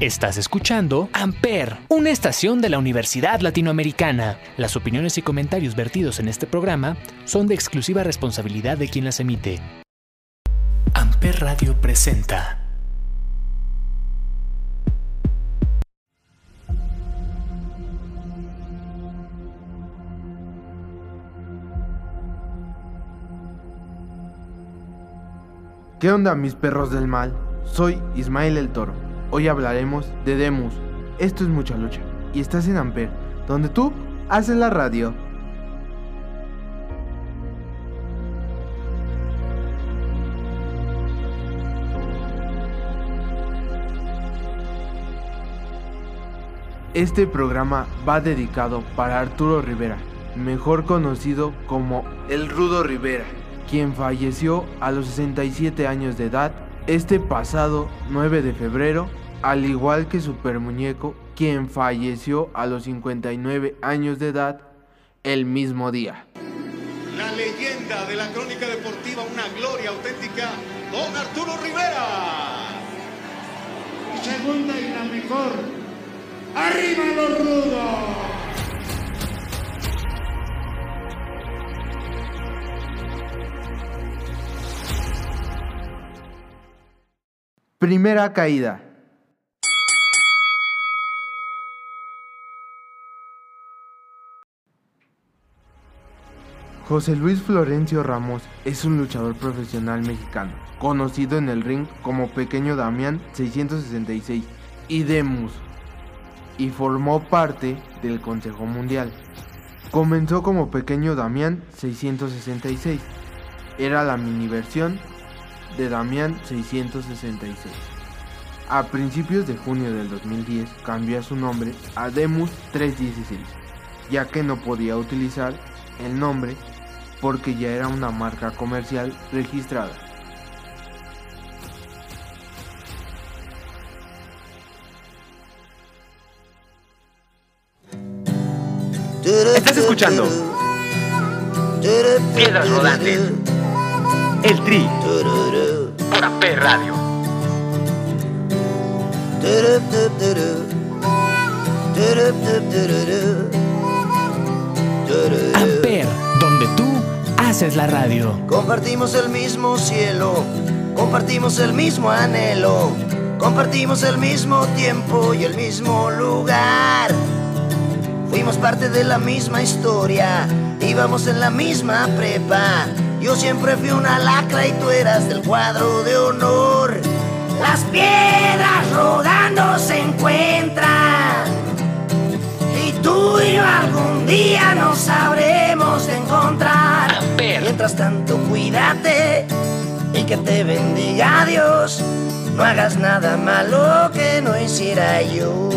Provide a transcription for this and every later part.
Estás escuchando Amper, una estación de la Universidad Latinoamericana. Las opiniones y comentarios vertidos en este programa son de exclusiva responsabilidad de quien las emite. Amper Radio presenta. ¿Qué onda mis perros del mal? Soy Ismael el Toro Hoy hablaremos de Demus. Esto es mucha lucha. Y estás en Amper, donde tú haces la radio. Este programa va dedicado para Arturo Rivera, mejor conocido como El Rudo Rivera, quien falleció a los 67 años de edad este pasado 9 de febrero al igual que Super Muñeco, quien falleció a los 59 años de edad el mismo día. La leyenda de la crónica deportiva, una gloria auténtica, don Arturo Rivera. Segunda y la mejor, arriba los rudos. Primera caída. José Luis Florencio Ramos es un luchador profesional mexicano, conocido en el ring como Pequeño Damián 666 y Demus, y formó parte del Consejo Mundial. Comenzó como Pequeño Damián 666, era la mini versión de Damián 666. A principios de junio del 2010 cambió su nombre a Demus 316, ya que no podía utilizar el nombre porque ya era una marca comercial registrada. Estás escuchando Piedras Rodantes, El Tri, por P Radio. Haces la radio. Compartimos el mismo cielo, compartimos el mismo anhelo, compartimos el mismo tiempo y el mismo lugar. Fuimos parte de la misma historia, íbamos en la misma prepa. Yo siempre fui una lacra y tú eras del cuadro de honor. Las piedras rodando se encuentran tú y yo algún día nos sabremos encontrar. Mientras tanto, cuídate y que te bendiga Dios. No hagas nada malo que no hiciera yo.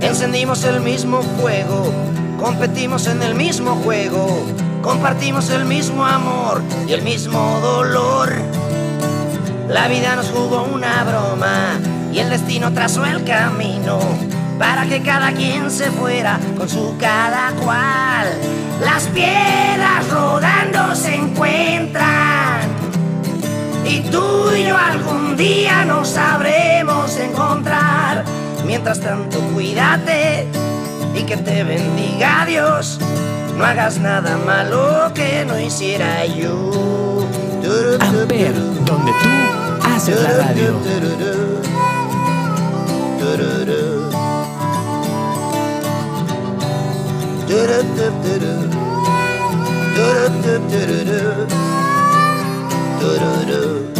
Encendimos el mismo fuego, competimos en el mismo juego, compartimos el mismo amor y el mismo dolor. La vida nos jugó una broma y el destino trazó el camino para que cada quien se fuera con su cada cual. Las piedras rodando se encuentran y tú y yo algún día nos sabremos encontrar. Mientras tanto, cuídate y que te bendiga Dios. No hagas nada malo que no hiciera yo. Amper, donde tú haces la radio. Las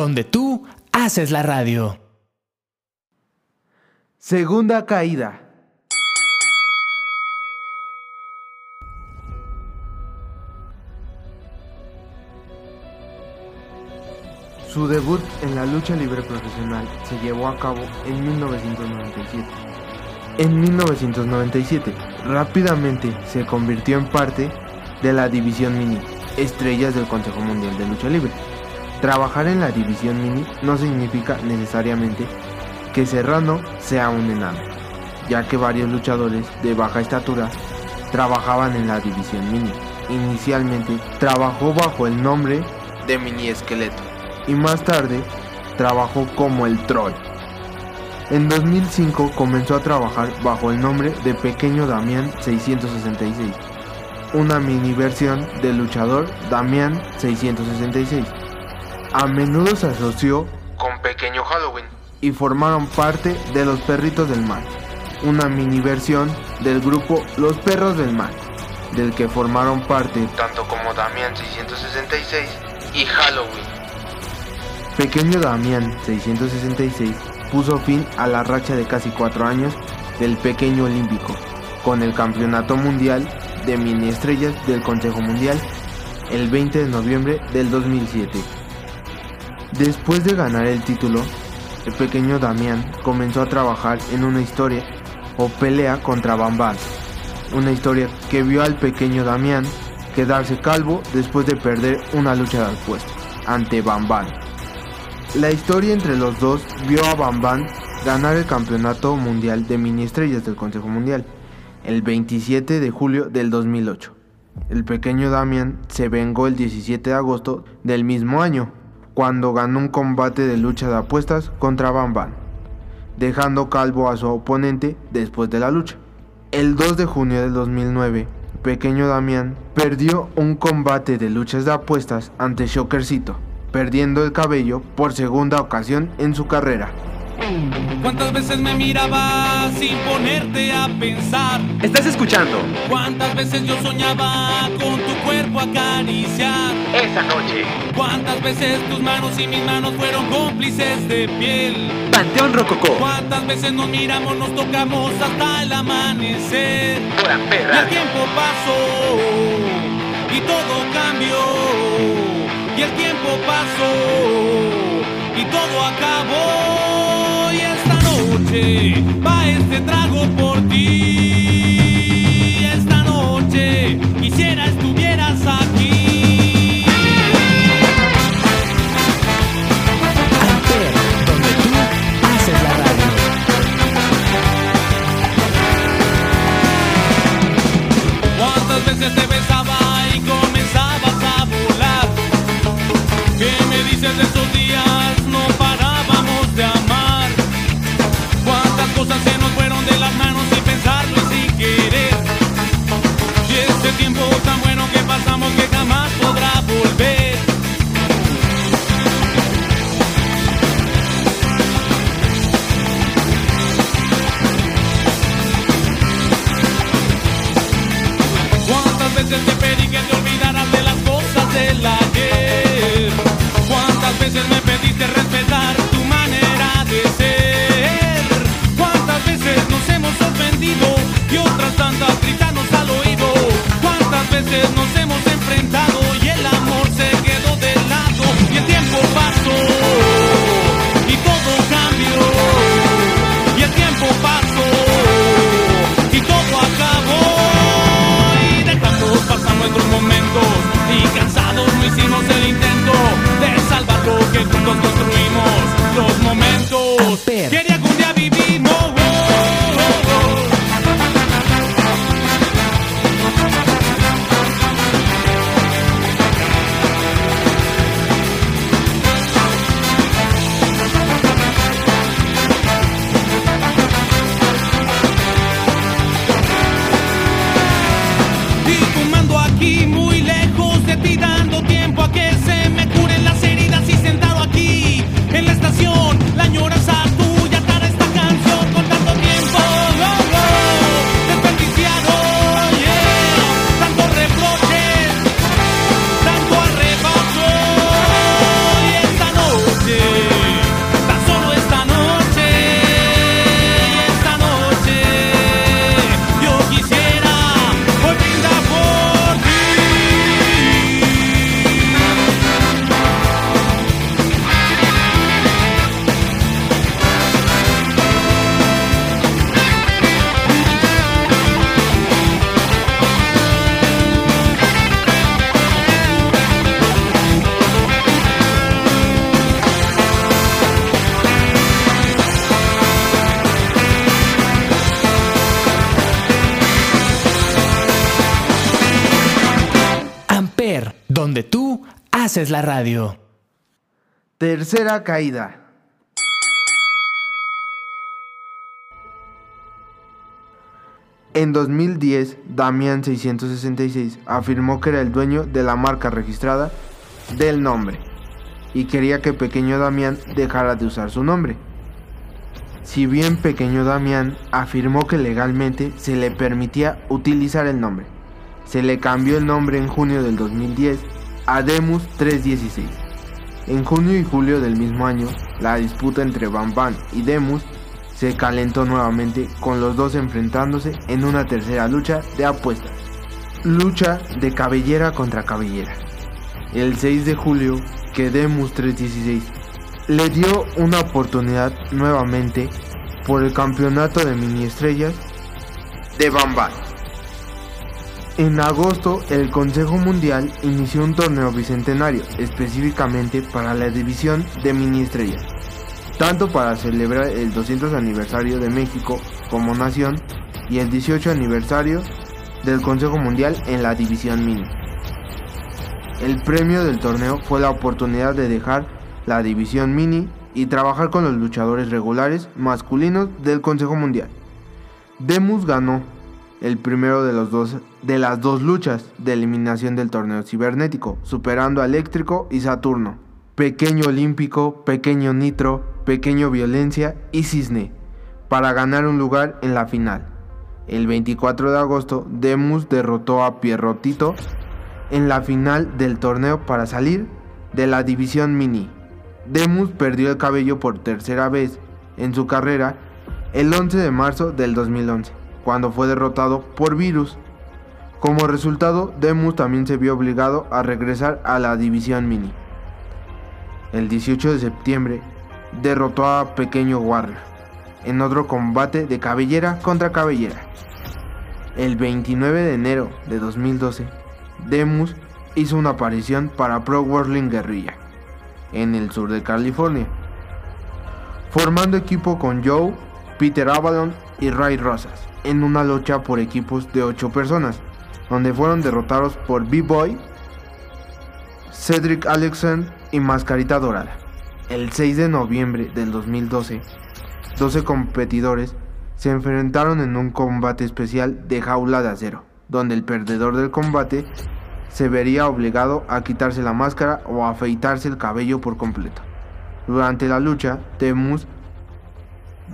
Donde tú haces la radio. Segunda caída. Su debut en la lucha libre profesional se llevó a cabo en 1997. En 1997, rápidamente se convirtió en parte de la división mini, estrellas del Consejo Mundial de Lucha Libre. Trabajar en la división mini no significa necesariamente que Serrano sea un enano, ya que varios luchadores de baja estatura trabajaban en la división mini. Inicialmente trabajó bajo el nombre de Mini Esqueleto y más tarde trabajó como el Troll. En 2005 comenzó a trabajar bajo el nombre de Pequeño Damián 666, una mini versión del luchador Damián 666. A menudo se asoció con Pequeño Halloween y formaron parte de Los Perritos del Mal, una mini versión del grupo Los Perros del Mal, del que formaron parte tanto como Damián 666 y Halloween. Pequeño Damián 666 puso fin a la racha de casi cuatro años del pequeño olímpico con el Campeonato Mundial de Mini Estrellas del Consejo Mundial el 20 de noviembre del 2007. Después de ganar el título, el pequeño Damián comenzó a trabajar en una historia o pelea contra Bambán, una historia que vio al pequeño Damián quedarse calvo después de perder una lucha de apuestas ante Bambán. La historia entre los dos vio a Bambán ganar el campeonato mundial de mini estrellas del Consejo Mundial el 27 de julio del 2008. El pequeño Damian se vengó el 17 de agosto del mismo año, cuando ganó un combate de lucha de apuestas contra Bambán, dejando calvo a su oponente después de la lucha. El 2 de junio del 2009, pequeño Damián perdió un combate de luchas de apuestas ante Shockercito, perdiendo el cabello por segunda ocasión en su carrera. ¿Cuántas veces me mirabas sin ponerte a pensar? Estás escuchando ¿Cuántas veces yo soñaba con tu cuerpo acariciar? esa noche. ¿Cuántas veces tus manos y mis manos fueron cómplices de piel? Panteón Rococó ¿Cuántas veces nos miramos, nos tocamos hasta el amanecer? por Amper Y el tiempo pasó y todo cambió. Y el tiempo pasó y todo acabó. Noche va este trago por ti. Haces la radio. Tercera caída. En 2010, Damián 666 afirmó que era el dueño de la marca registrada del nombre y quería que Pequeño Damián dejara de usar su nombre. Si bien Pequeño Damián afirmó que legalmente se le permitía utilizar el nombre, se le cambió el nombre en junio del 2010 a Demus 316. En junio y julio del mismo año, la disputa entre Bam Bam y Demus se calentó nuevamente con los dos enfrentándose en una tercera lucha de apuestas. Lucha de cabellera contra cabellera. El 6 de julio, que Demus 316 le dio una oportunidad nuevamente por el campeonato de mini estrellas de Bam Bam. En agosto, el Consejo Mundial inició un torneo bicentenario específicamente para la división de mini tanto para celebrar el 200 aniversario de México como nación y el 18 aniversario del Consejo Mundial en la división mini. El premio del torneo fue la oportunidad de dejar la división mini y trabajar con los luchadores regulares masculinos del Consejo Mundial. Demus ganó el primero de, los dos, de las dos luchas de eliminación del torneo cibernético, superando a Eléctrico y Saturno, Pequeño Olímpico, Pequeño Nitro, Pequeño Violencia y Cisne, para ganar un lugar en la final. El 24 de agosto, Demus derrotó a Pierrotito en la final del torneo para salir de la división mini. Demus perdió el cabello por tercera vez en su carrera el 11 de marzo del 2011, cuando fue derrotado por Virus. Como resultado, Demus también se vio obligado a regresar a la división mini. El 18 de septiembre, derrotó a Pequeño Warrior en otro combate de cabellera contra cabellera. El 29 de enero de 2012, Demus hizo una aparición para Pro Wrestling Guerrilla en el sur de California, formando equipo con Joe, Peter Avalon y Ray Rosas en una lucha por equipos de 8 personas, donde fueron derrotados por B-Boy, Cedric Alexander y Mascarita Dorada. El 6 de noviembre del 2012, 12 competidores se enfrentaron en un combate especial de jaula de acero, donde el perdedor del combate se vería obligado a quitarse la máscara o a afeitarse el cabello por completo. Durante la lucha, Demus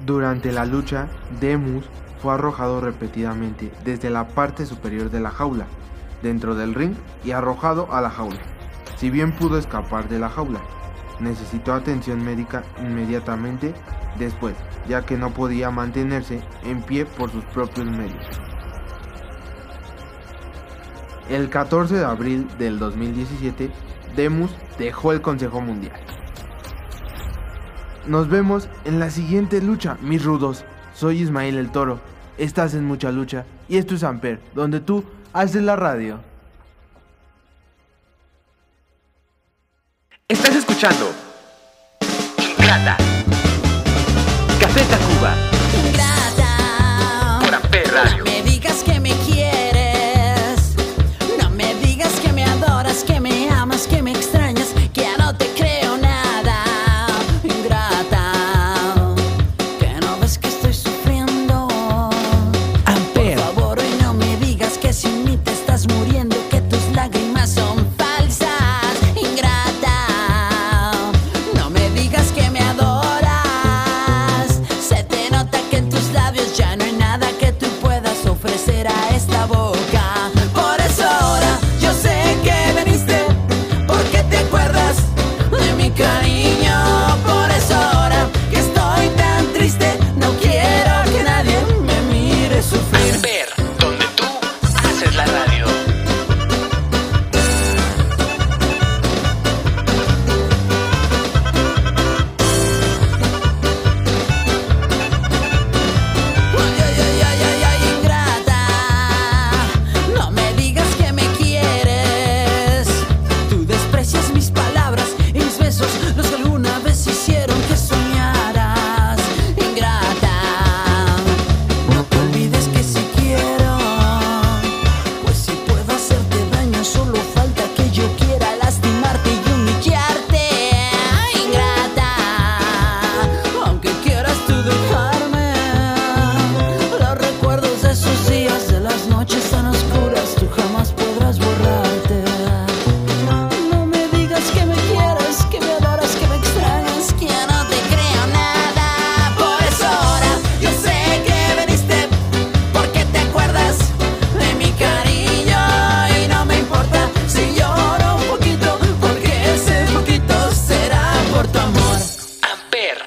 durante la lucha, Demus fue arrojado repetidamente desde la parte superior de la jaula, dentro del ring y arrojado a la jaula. Si bien pudo escapar de la jaula, necesitó atención médica inmediatamente después, ya que no podía mantenerse en pie por sus propios medios. El 14 de abril del 2017, Demus dejó el Consejo Mundial. Nos vemos en la siguiente lucha, mis rudos. Soy Ismael el Toro, estás en mucha lucha y esto es Amper, donde tú haces la radio. Estás escuchando Ingrata. Café Tacuba Ingrata. por Amper Radio.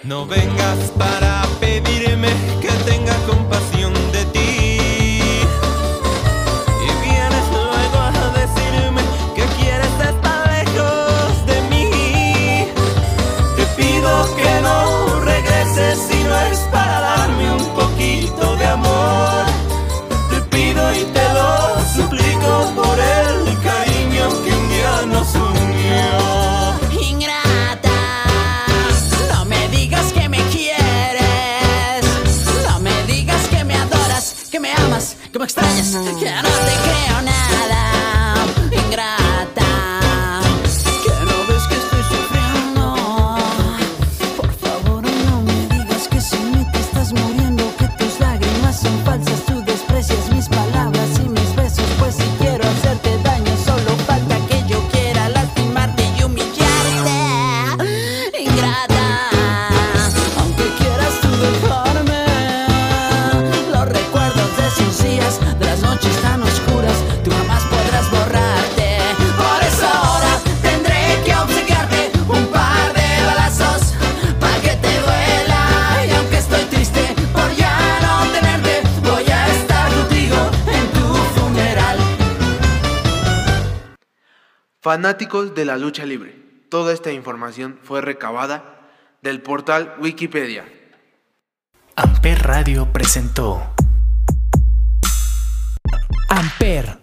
No vengas para pedirme que me amas, que me extrañas, que no te creo nada, ingrato. Fanáticos de la lucha libre. Toda esta información fue recabada del portal Wikipedia. Amper Radio presentó Amper,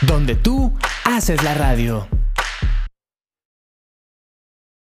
donde tú haces la radio.